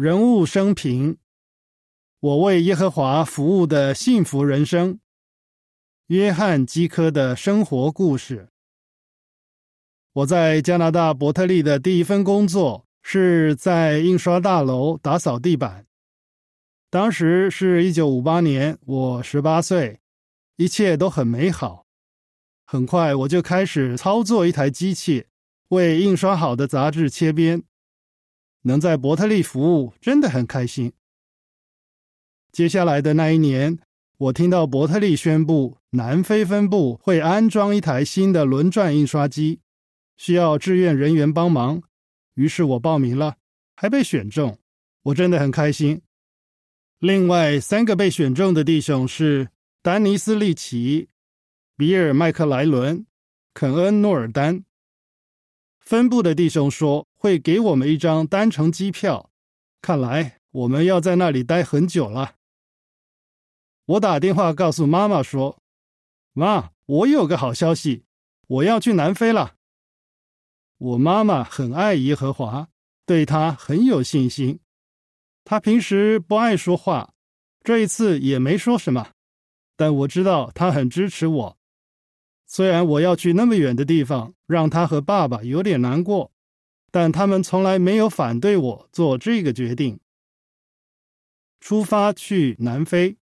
人物生平，我为耶和华服务的幸福人生。约翰基科的生活故事。我在加拿大伯特利的第一份工作是在印刷大楼打扫地板。当时是一九五八年，我十八岁，一切都很美好。很快我就开始操作一台机器，为印刷好的杂志切边。能在伯特利服务，真的很开心。接下来的那一年，我听到伯特利宣布南非分部会安装一台新的轮转印刷机，需要志愿人员帮忙。于是我报名了，还被选中，我真的很开心。另外三个被选中的弟兄是丹尼斯·利奇、比尔·麦克莱伦、肯恩·诺尔丹。分部的弟兄说会给我们一张单程机票，看来我们要在那里待很久了。我打电话告诉妈妈说：“妈，我有个好消息，我要去南非了。”我妈妈很爱耶和华，对他很有信心。他平时不爱说话，这一次也没说什么，但我知道他很支持我。虽然我要去那么远的地方，让他和爸爸有点难过，但他们从来没有反对我做这个决定。出发去南非。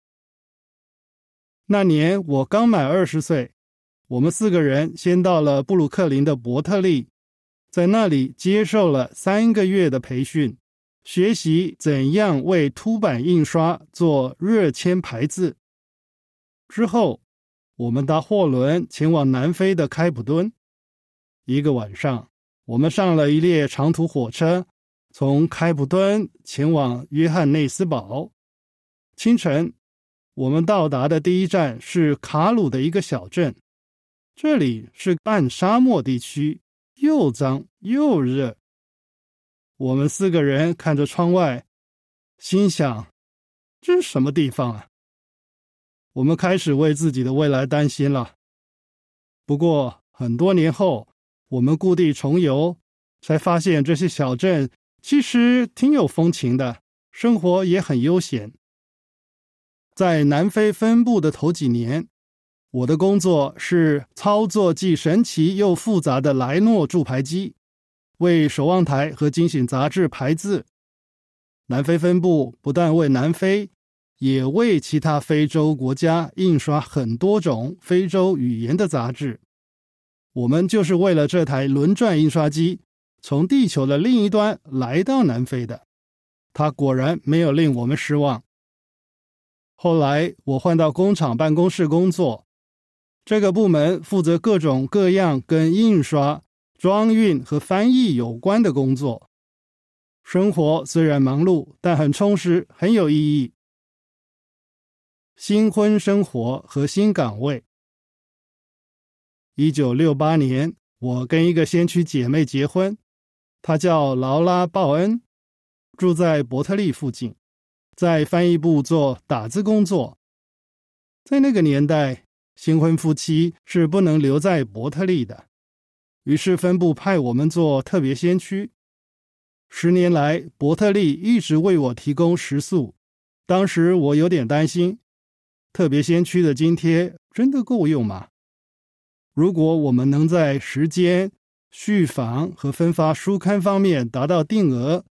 那年我刚满二十岁，我们四个人先到了布鲁克林的伯特利，在那里接受了三个月的培训，学习怎样为凸版印刷做热铅排字。之后。我们搭货轮前往南非的开普敦。一个晚上，我们上了一列长途火车，从开普敦前往约翰内斯堡。清晨，我们到达的第一站是卡鲁的一个小镇，这里是半沙漠地区，又脏又热。我们四个人看着窗外，心想：这是什么地方啊？我们开始为自己的未来担心了。不过很多年后，我们故地重游，才发现这些小镇其实挺有风情的，生活也很悠闲。在南非分部的头几年，我的工作是操作既神奇又复杂的莱诺铸牌机，为守望台和惊醒杂志排字。南非分部不但为南非。也为其他非洲国家印刷很多种非洲语言的杂志。我们就是为了这台轮转印刷机从地球的另一端来到南非的。它果然没有令我们失望。后来我换到工厂办公室工作，这个部门负责各种各样跟印刷、装运和翻译有关的工作。生活虽然忙碌，但很充实，很有意义。新婚生活和新岗位。一九六八年，我跟一个先驱姐妹结婚，她叫劳拉·鲍恩，住在伯特利附近，在翻译部做打字工作。在那个年代，新婚夫妻是不能留在伯特利的，于是分部派我们做特别先驱。十年来，伯特利一直为我提供食宿，当时我有点担心。特别先驱的津贴真的够用吗？如果我们能在时间、续房和分发书刊方面达到定额，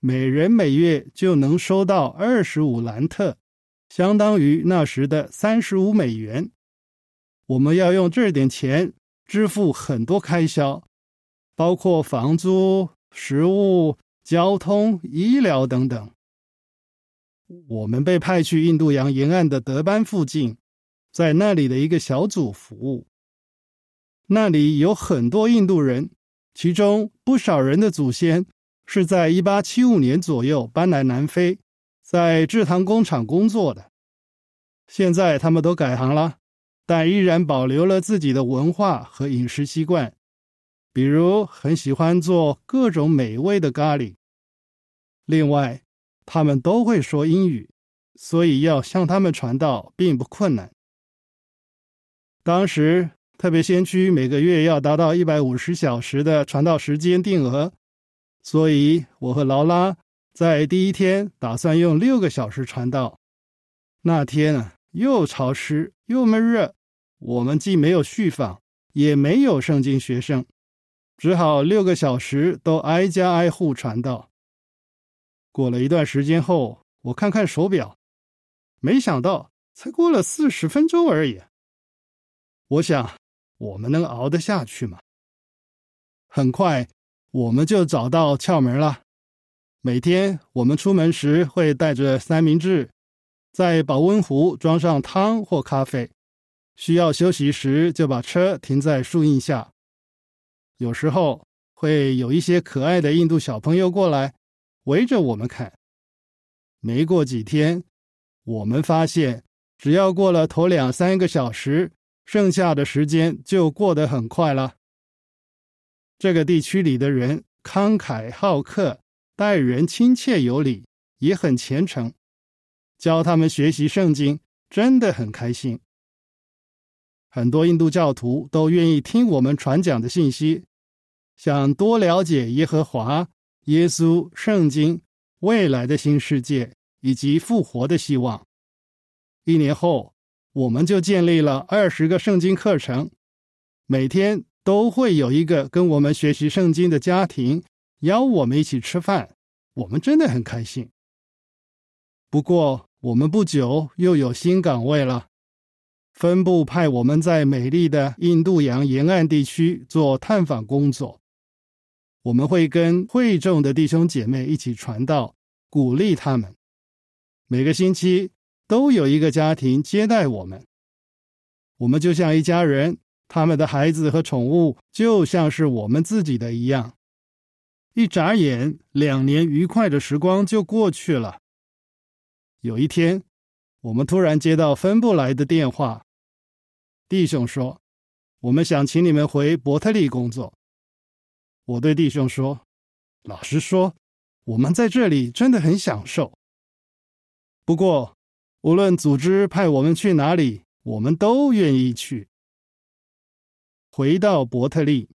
每人每月就能收到二十五兰特，相当于那时的三十五美元。我们要用这点钱支付很多开销，包括房租、食物、交通、医疗等等。我们被派去印度洋沿岸的德班附近，在那里的一个小组服务。那里有很多印度人，其中不少人的祖先是在一八七五年左右搬来南非，在制糖工厂工作的。现在他们都改行了，但依然保留了自己的文化和饮食习惯，比如很喜欢做各种美味的咖喱。另外。他们都会说英语，所以要向他们传道并不困难。当时特别先驱每个月要达到一百五十小时的传道时间定额，所以我和劳拉在第一天打算用六个小时传道，那天啊又潮湿又闷热，我们既没有续访，也没有圣经学生，只好六个小时都挨家挨户传道。过了一段时间后，我看看手表，没想到才过了四十分钟而已。我想，我们能熬得下去吗？很快，我们就找到窍门了。每天我们出门时会带着三明治，在保温壶装上汤或咖啡。需要休息时，就把车停在树荫下。有时候会有一些可爱的印度小朋友过来，围着我们看。没过几天，我们发现，只要过了头两三个小时，剩下的时间就过得很快了。这个地区里的人慷慨好客。待人亲切有礼，也很虔诚。教他们学习圣经，真的很开心。很多印度教徒都愿意听我们传讲的信息，想多了解耶和华、耶稣、圣经、未来的新世界以及复活的希望。一年后，我们就建立了二十个圣经课程，每天都会有一个跟我们学习圣经的家庭。邀我们一起吃饭，我们真的很开心。不过，我们不久又有新岗位了，分部派我们在美丽的印度洋沿岸地区做探访工作。我们会跟会众的弟兄姐妹一起传道，鼓励他们。每个星期都有一个家庭接待我们，我们就像一家人，他们的孩子和宠物就像是我们自己的一样。一眨眼，两年愉快的时光就过去了。有一天，我们突然接到分部来的电话，弟兄说：“我们想请你们回伯特利工作。”我对弟兄说：“老实说，我们在这里真的很享受。不过，无论组织派我们去哪里，我们都愿意去。”回到伯特利。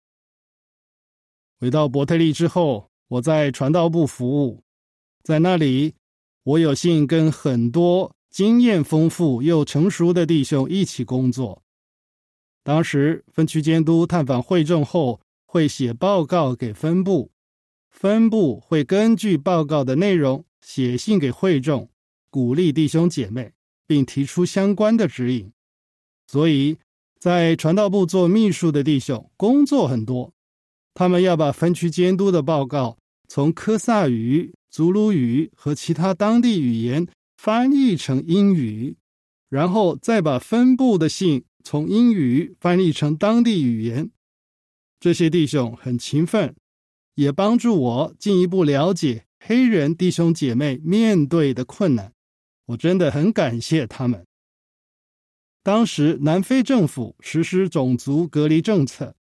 回到伯特利之后，我在传道部服务，在那里，我有幸跟很多经验丰富又成熟的弟兄一起工作。当时分区监督探访会众后，会写报告给分部，分部会根据报告的内容写信给会众，鼓励弟兄姐妹，并提出相关的指引。所以，在传道部做秘书的弟兄工作很多。他们要把分区监督的报告从科萨语、祖鲁语和其他当地语言翻译成英语，然后再把分部的信从英语翻译成当地语言。这些弟兄很勤奋，也帮助我进一步了解黑人弟兄姐妹面对的困难。我真的很感谢他们。当时南非政府实施种族隔离政策，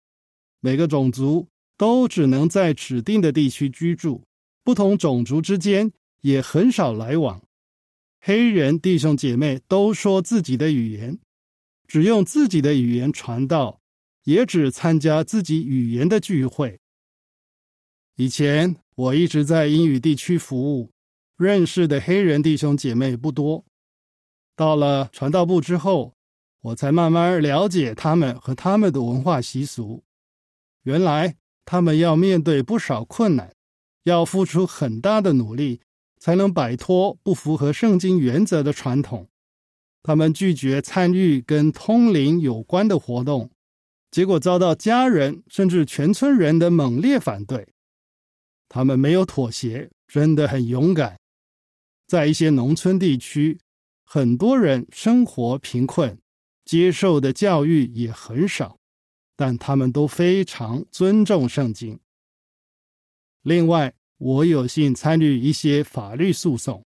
每个种族。都只能在指定的地区居住，不同种族之间也很少来往。黑人弟兄姐妹都说自己的语言，只用自己的语言传道，也只参加自己语言的聚会。以前我一直在英语地区服务，认识的黑人弟兄姐妹不多。到了传道部之后，我才慢慢了解他们和他们的文化习俗。原来。他们要面对不少困难，要付出很大的努力，才能摆脱不符合圣经原则的传统。他们拒绝参与跟通灵有关的活动，结果遭到家人甚至全村人的猛烈反对。他们没有妥协，真的很勇敢。在一些农村地区，很多人生活贫困，接受的教育也很少。但他们都非常尊重圣经。另外，我有幸参与一些法律诉讼，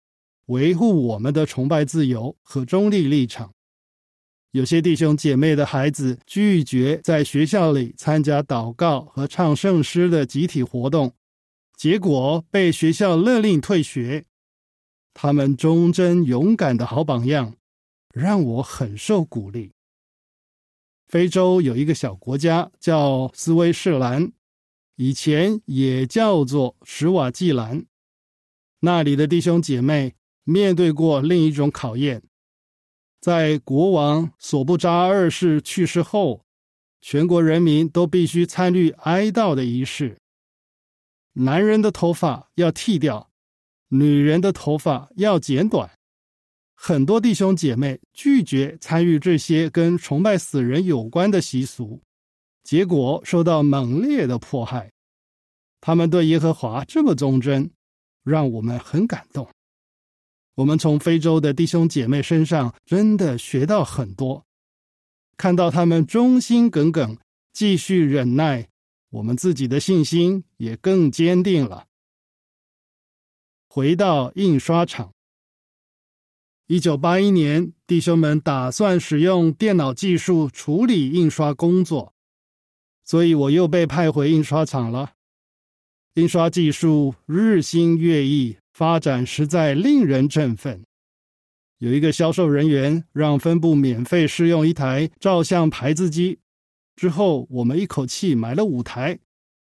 维护我们的崇拜自由和中立立场。有些弟兄姐妹的孩子拒绝在学校里参加祷告和唱圣诗的集体活动，结果被学校勒令退学。他们忠贞勇敢的好榜样，让我很受鼓励。非洲有一个小国家叫斯威士兰，以前也叫做史瓦济兰。那里的弟兄姐妹面对过另一种考验，在国王索布扎二世去世后，全国人民都必须参与哀悼的仪式。男人的头发要剃掉，女人的头发要剪短。很多弟兄姐妹拒绝参与这些跟崇拜死人有关的习俗，结果受到猛烈的迫害。他们对耶和华这么忠贞，让我们很感动。我们从非洲的弟兄姐妹身上真的学到很多，看到他们忠心耿耿，继续忍耐。我们自己的信心也更坚定了。回到印刷厂，一九八一年，弟兄们打算使用电脑技术处理印刷工作，所以我又被派回印刷厂了。印刷技术日新月异，发展实在令人振奋。有一个销售人员让分部免费试用一台照相排字机。之后，我们一口气买了五台，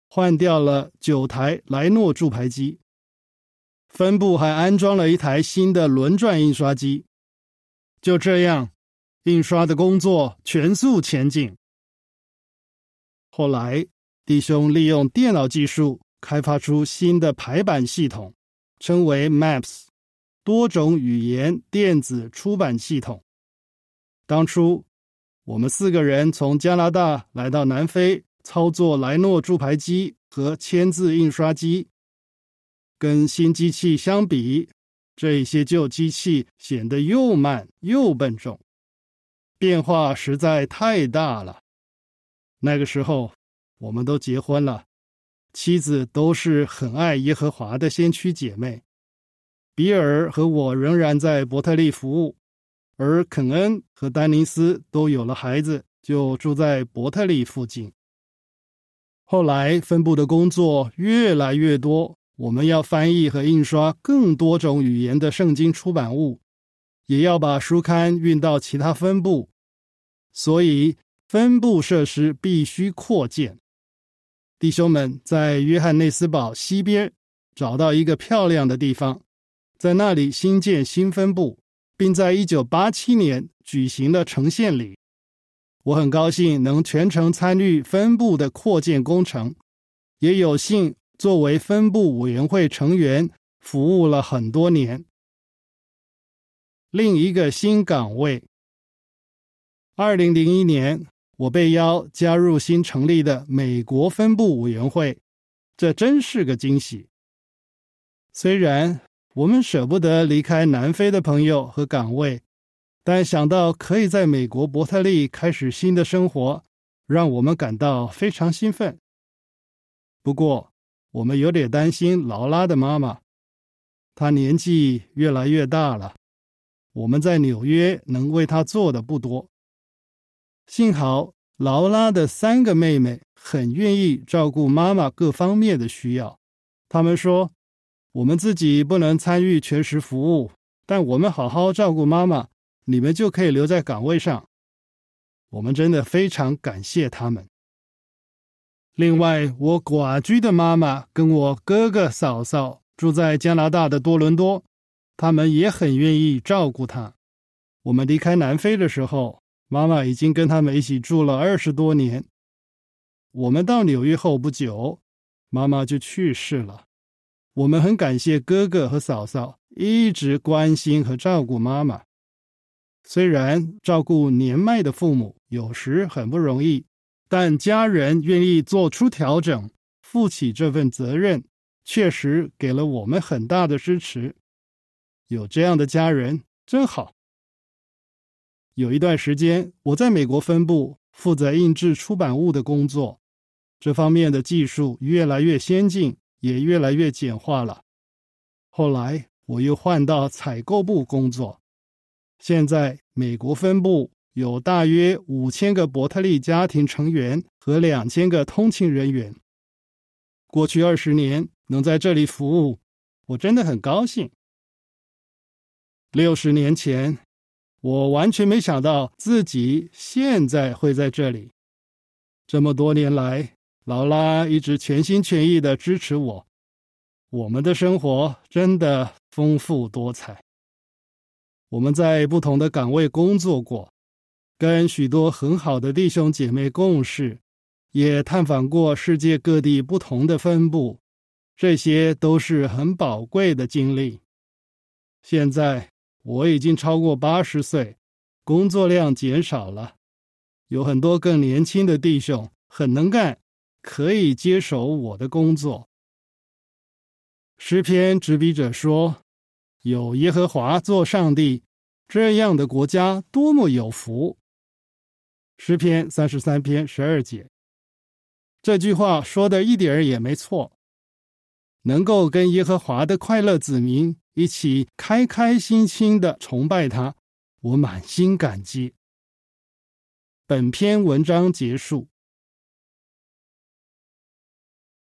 换掉了九台莱诺铸牌机。分部还安装了一台新的轮转印刷机。就这样，印刷的工作全速前进。后来，弟兄利用电脑技术开发出新的排版系统，称为 Maps，多种语言电子出版系统。当初。我们四个人从加拿大来到南非，操作莱诺铸牌机和签字印刷机。跟新机器相比，这些旧机器显得又慢又笨重，变化实在太大了。那个时候，我们都结婚了，妻子都是很爱耶和华的先驱姐妹。比尔和我仍然在伯特利服务。而肯恩和丹尼斯都有了孩子，就住在伯特利附近。后来分部的工作越来越多，我们要翻译和印刷更多种语言的圣经出版物，也要把书刊运到其他分部，所以分部设施必须扩建。弟兄们在约翰内斯堡西边找到一个漂亮的地方，在那里新建新分部。并在一九八七年举行了呈现礼。我很高兴能全程参与分部的扩建工程，也有幸作为分部委员会成员服务了很多年。另一个新岗位。二零零一年，我被邀加入新成立的美国分部委员会，这真是个惊喜。虽然。我们舍不得离开南非的朋友和岗位，但想到可以在美国伯特利开始新的生活，让我们感到非常兴奋。不过，我们有点担心劳拉的妈妈，她年纪越来越大了，我们在纽约能为她做的不多。幸好劳拉的三个妹妹很愿意照顾妈妈各方面的需要，他们说。我们自己不能参与全时服务，但我们好好照顾妈妈，你们就可以留在岗位上。我们真的非常感谢他们。另外，我寡居的妈妈跟我哥哥嫂嫂住在加拿大的多伦多，他们也很愿意照顾她。我们离开南非的时候，妈妈已经跟他们一起住了二十多年。我们到纽约后不久，妈妈就去世了。我们很感谢哥哥和嫂嫂一直关心和照顾妈妈。虽然照顾年迈的父母有时很不容易，但家人愿意做出调整，负起这份责任，确实给了我们很大的支持。有这样的家人真好。有一段时间，我在美国分部负责印制出版物的工作，这方面的技术越来越先进。也越来越简化了。后来我又换到采购部工作，现在美国分部有大约五千个伯特利家庭成员和两千个通勤人员。过去二十年能在这里服务，我真的很高兴。六十年前，我完全没想到自己现在会在这里。这么多年来。劳拉一直全心全意的支持我，我们的生活真的丰富多彩。我们在不同的岗位工作过，跟许多很好的弟兄姐妹共事，也探访过世界各地不同的分部，这些都是很宝贵的经历。现在我已经超过八十岁，工作量减少了，有很多更年轻的弟兄很能干，可以接手我的工作。诗篇执笔者说。有耶和华做上帝，这样的国家多么有福！诗篇三十三篇十二节，这句话说的一点儿也没错。能够跟耶和华的快乐子民一起开开心心的崇拜他，我满心感激。本篇文章结束。